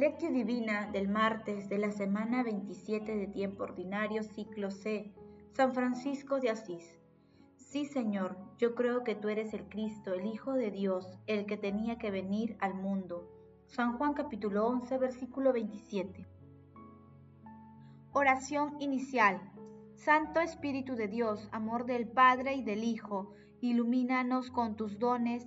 Lectio Divina del martes de la semana 27 de tiempo ordinario, ciclo C, San Francisco de Asís. Sí, Señor, yo creo que tú eres el Cristo, el Hijo de Dios, el que tenía que venir al mundo. San Juan capítulo 11, versículo 27. Oración inicial. Santo Espíritu de Dios, amor del Padre y del Hijo, ilumínanos con tus dones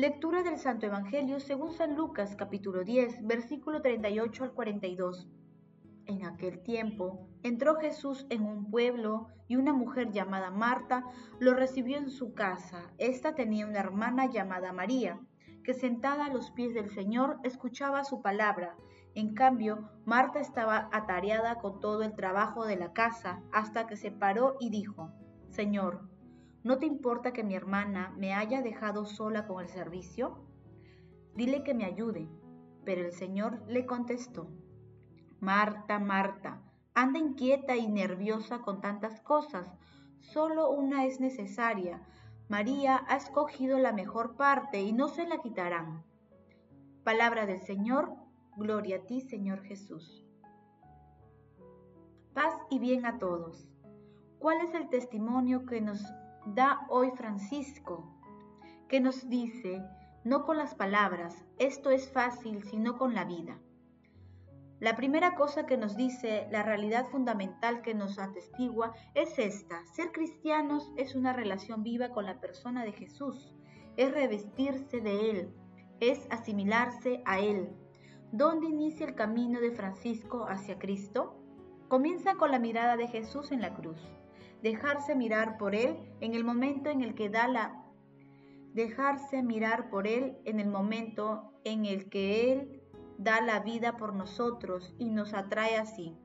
Lectura del Santo Evangelio según San Lucas capítulo 10, versículo 38 al 42. En aquel tiempo entró Jesús en un pueblo y una mujer llamada Marta lo recibió en su casa. Esta tenía una hermana llamada María, que sentada a los pies del Señor escuchaba su palabra. En cambio, Marta estaba atareada con todo el trabajo de la casa hasta que se paró y dijo, Señor, ¿No te importa que mi hermana me haya dejado sola con el servicio? Dile que me ayude. Pero el Señor le contestó, Marta, Marta, anda inquieta y nerviosa con tantas cosas, solo una es necesaria. María ha escogido la mejor parte y no se la quitarán. Palabra del Señor, gloria a ti, Señor Jesús. Paz y bien a todos. ¿Cuál es el testimonio que nos da hoy Francisco, que nos dice, no con las palabras, esto es fácil, sino con la vida. La primera cosa que nos dice, la realidad fundamental que nos atestigua, es esta. Ser cristianos es una relación viva con la persona de Jesús, es revestirse de Él, es asimilarse a Él. ¿Dónde inicia el camino de Francisco hacia Cristo? Comienza con la mirada de Jesús en la cruz dejarse mirar por Él en el momento en el que da la dejarse mirar por Él en el momento en el que Él da la vida por nosotros y nos atrae así.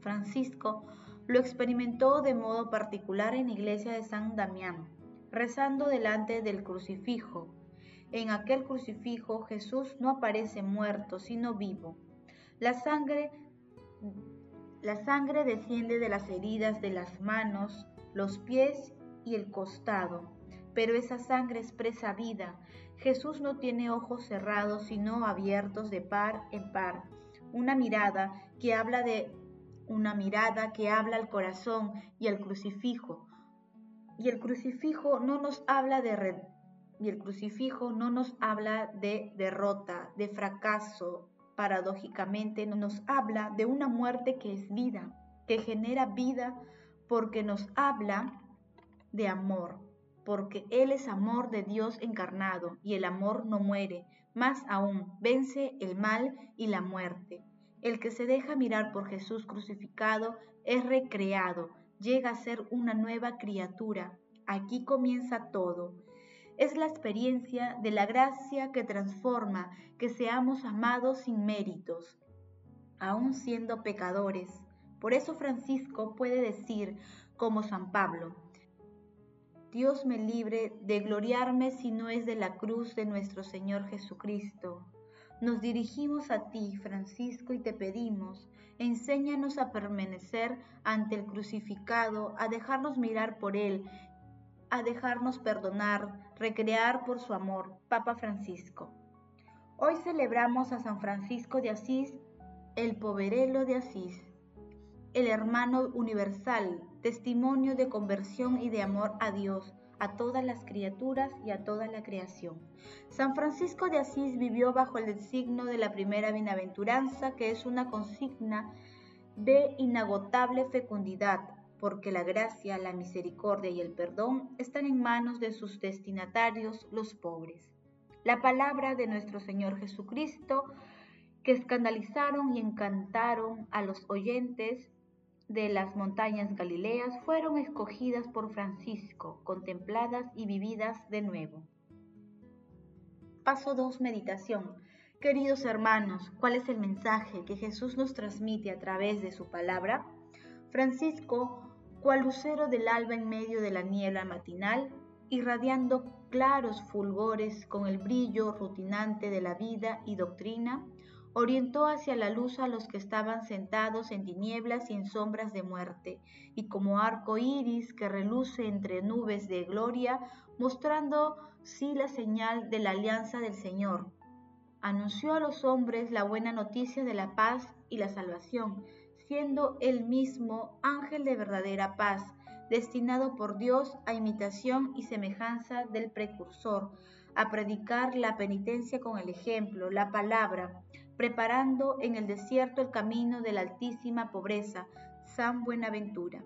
Francisco lo experimentó de modo particular en la iglesia de San Damián, rezando delante del crucifijo. En aquel crucifijo Jesús no aparece muerto, sino vivo. La sangre la sangre desciende de las heridas de las manos, los pies y el costado, pero esa sangre expresa vida. Jesús no tiene ojos cerrados, sino abiertos de par en par. Una mirada que habla de una mirada que habla al corazón y al crucifijo. Y el crucifijo no nos habla de y el crucifijo no nos habla de derrota, de fracaso, paradójicamente nos habla de una muerte que es vida, que genera vida porque nos habla de amor, porque Él es amor de Dios encarnado y el amor no muere, más aún vence el mal y la muerte. El que se deja mirar por Jesús crucificado es recreado, llega a ser una nueva criatura. Aquí comienza todo es la experiencia de la gracia que transforma que seamos amados sin méritos, aun siendo pecadores. Por eso Francisco puede decir, como San Pablo, Dios me libre de gloriarme si no es de la cruz de nuestro Señor Jesucristo. Nos dirigimos a ti, Francisco, y te pedimos, enséñanos a permanecer ante el crucificado, a dejarnos mirar por Él a dejarnos perdonar, recrear por su amor, Papa Francisco. Hoy celebramos a San Francisco de Asís, el poverelo de Asís, el hermano universal, testimonio de conversión y de amor a Dios, a todas las criaturas y a toda la creación. San Francisco de Asís vivió bajo el signo de la primera bienaventuranza, que es una consigna de inagotable fecundidad, porque la gracia, la misericordia y el perdón están en manos de sus destinatarios, los pobres. La palabra de nuestro Señor Jesucristo, que escandalizaron y encantaron a los oyentes de las montañas Galileas, fueron escogidas por Francisco, contempladas y vividas de nuevo. Paso 2. Meditación Queridos hermanos, ¿cuál es el mensaje que Jesús nos transmite a través de su palabra? Francisco, cual lucero del alba en medio de la niebla matinal, irradiando claros fulgores con el brillo rutinante de la vida y doctrina, orientó hacia la luz a los que estaban sentados en tinieblas y en sombras de muerte, y como arco iris que reluce entre nubes de gloria, mostrando sí la señal de la alianza del Señor. Anunció a los hombres la buena noticia de la paz y la salvación, siendo él mismo ángel de verdadera paz, destinado por Dios a imitación y semejanza del precursor, a predicar la penitencia con el ejemplo, la palabra, preparando en el desierto el camino de la altísima pobreza, San Buenaventura.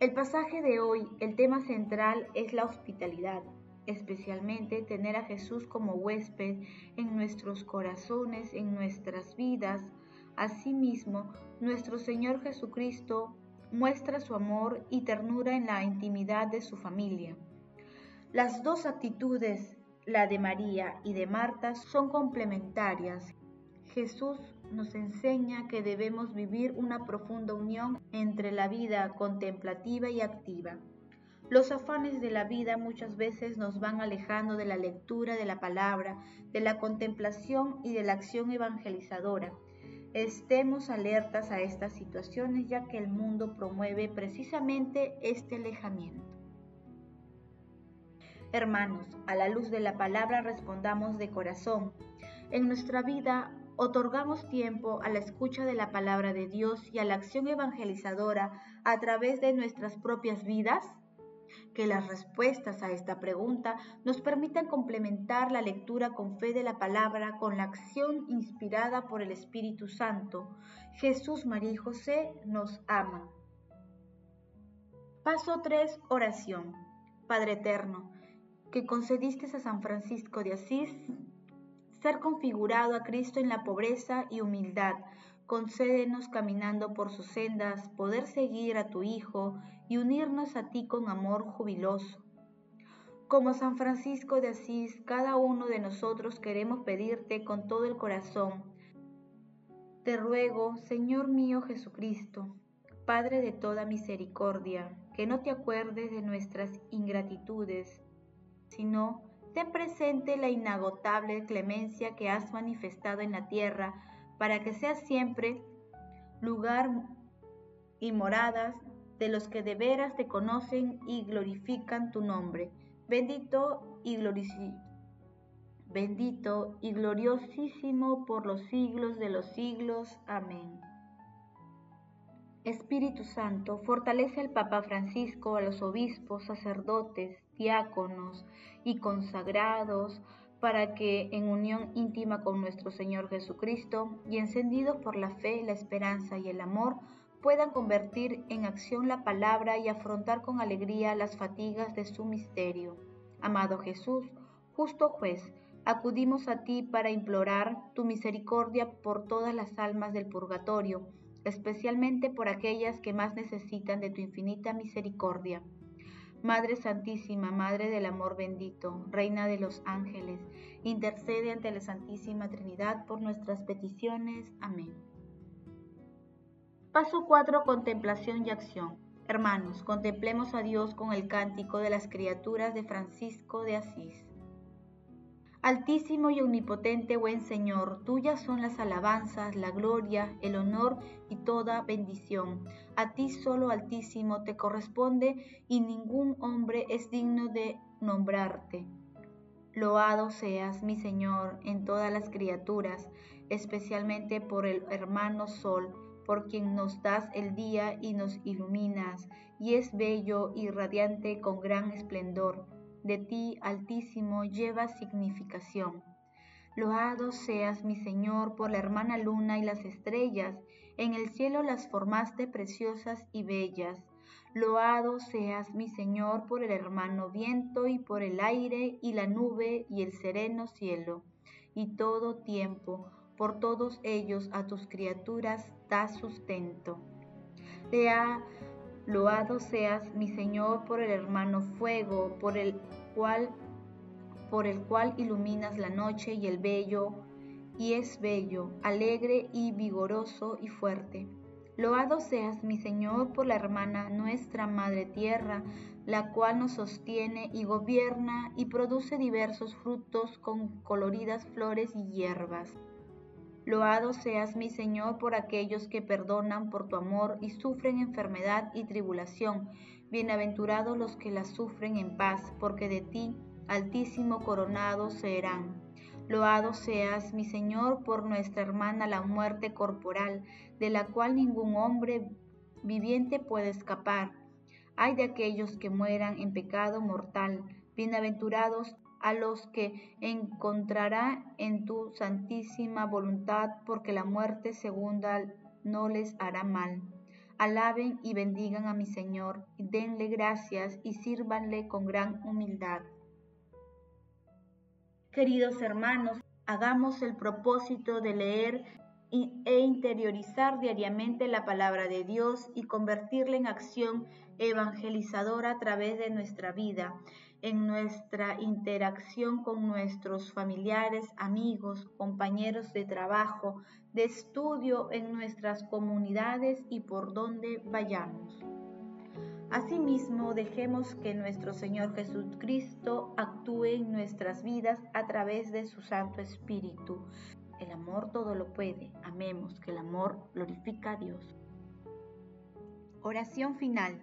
El pasaje de hoy, el tema central es la hospitalidad, especialmente tener a Jesús como huésped en nuestros corazones, en nuestras vidas. Asimismo, nuestro Señor Jesucristo muestra su amor y ternura en la intimidad de su familia. Las dos actitudes la de María y de Marta son complementarias. Jesús nos enseña que debemos vivir una profunda unión entre la vida contemplativa y activa. Los afanes de la vida muchas veces nos van alejando de la lectura de la palabra, de la contemplación y de la acción evangelizadora. Estemos alertas a estas situaciones ya que el mundo promueve precisamente este alejamiento. Hermanos, a la luz de la palabra respondamos de corazón. En nuestra vida otorgamos tiempo a la escucha de la palabra de Dios y a la acción evangelizadora a través de nuestras propias vidas. Que las respuestas a esta pregunta nos permitan complementar la lectura con fe de la palabra con la acción inspirada por el Espíritu Santo. Jesús, María y José nos aman. Paso 3. Oración. Padre Eterno, que concediste a San Francisco de Asís, ser configurado a Cristo en la pobreza y humildad. Concédenos caminando por sus sendas, poder seguir a tu Hijo y unirnos a ti con amor jubiloso. Como San Francisco de Asís, cada uno de nosotros queremos pedirte con todo el corazón. Te ruego, Señor mío Jesucristo, Padre de toda misericordia, que no te acuerdes de nuestras ingratitudes sino ten presente la inagotable clemencia que has manifestado en la tierra, para que sea siempre lugar y moradas de los que de veras te conocen y glorifican tu nombre. Bendito y bendito y gloriosísimo por los siglos de los siglos. Amén. Espíritu Santo, fortalece al Papa Francisco, a los obispos, sacerdotes, diáconos y consagrados, para que, en unión íntima con nuestro Señor Jesucristo y encendidos por la fe, la esperanza y el amor, puedan convertir en acción la palabra y afrontar con alegría las fatigas de su misterio. Amado Jesús, justo juez, acudimos a ti para implorar tu misericordia por todas las almas del purgatorio, especialmente por aquellas que más necesitan de tu infinita misericordia. Madre Santísima, Madre del Amor bendito, Reina de los ángeles, intercede ante la Santísima Trinidad por nuestras peticiones. Amén. Paso 4. Contemplación y acción. Hermanos, contemplemos a Dios con el cántico de las criaturas de Francisco de Asís. Altísimo y omnipotente buen Señor, tuyas son las alabanzas, la gloria, el honor y toda bendición. A ti solo Altísimo te corresponde y ningún hombre es digno de nombrarte. Loado seas, mi Señor, en todas las criaturas, especialmente por el hermano Sol, por quien nos das el día y nos iluminas, y es bello y radiante con gran esplendor de ti, Altísimo, lleva significación. Loado seas, mi Señor, por la hermana luna y las estrellas, en el cielo las formaste preciosas y bellas. Loado seas, mi Señor, por el hermano viento y por el aire y la nube y el sereno cielo, y todo tiempo, por todos ellos a tus criaturas da sustento. Lea Loado seas, mi Señor, por el hermano fuego, por el cual iluminas la noche y el bello, y es bello, alegre y vigoroso y fuerte. Loado seas, mi Señor, por la hermana nuestra Madre Tierra, la cual nos sostiene y gobierna y produce diversos frutos con coloridas flores y hierbas. Loado seas, mi Señor, por aquellos que perdonan por tu amor y sufren enfermedad y tribulación. Bienaventurados los que la sufren en paz, porque de ti, Altísimo, coronados serán. Loado seas, mi Señor, por nuestra hermana la muerte corporal, de la cual ningún hombre viviente puede escapar. Hay de aquellos que mueran en pecado mortal. Bienaventurados a los que encontrará en tu santísima voluntad, porque la muerte segunda no les hará mal. Alaben y bendigan a mi Señor, y denle gracias y sírvanle con gran humildad. Queridos hermanos, hagamos el propósito de leer e interiorizar diariamente la palabra de Dios y convertirla en acción evangelizadora a través de nuestra vida, en nuestra interacción con nuestros familiares, amigos, compañeros de trabajo, de estudio en nuestras comunidades y por donde vayamos. Asimismo, dejemos que nuestro Señor Jesucristo actúe en nuestras vidas a través de su Santo Espíritu. El amor todo lo puede. Amemos que el amor glorifica a Dios. Oración final.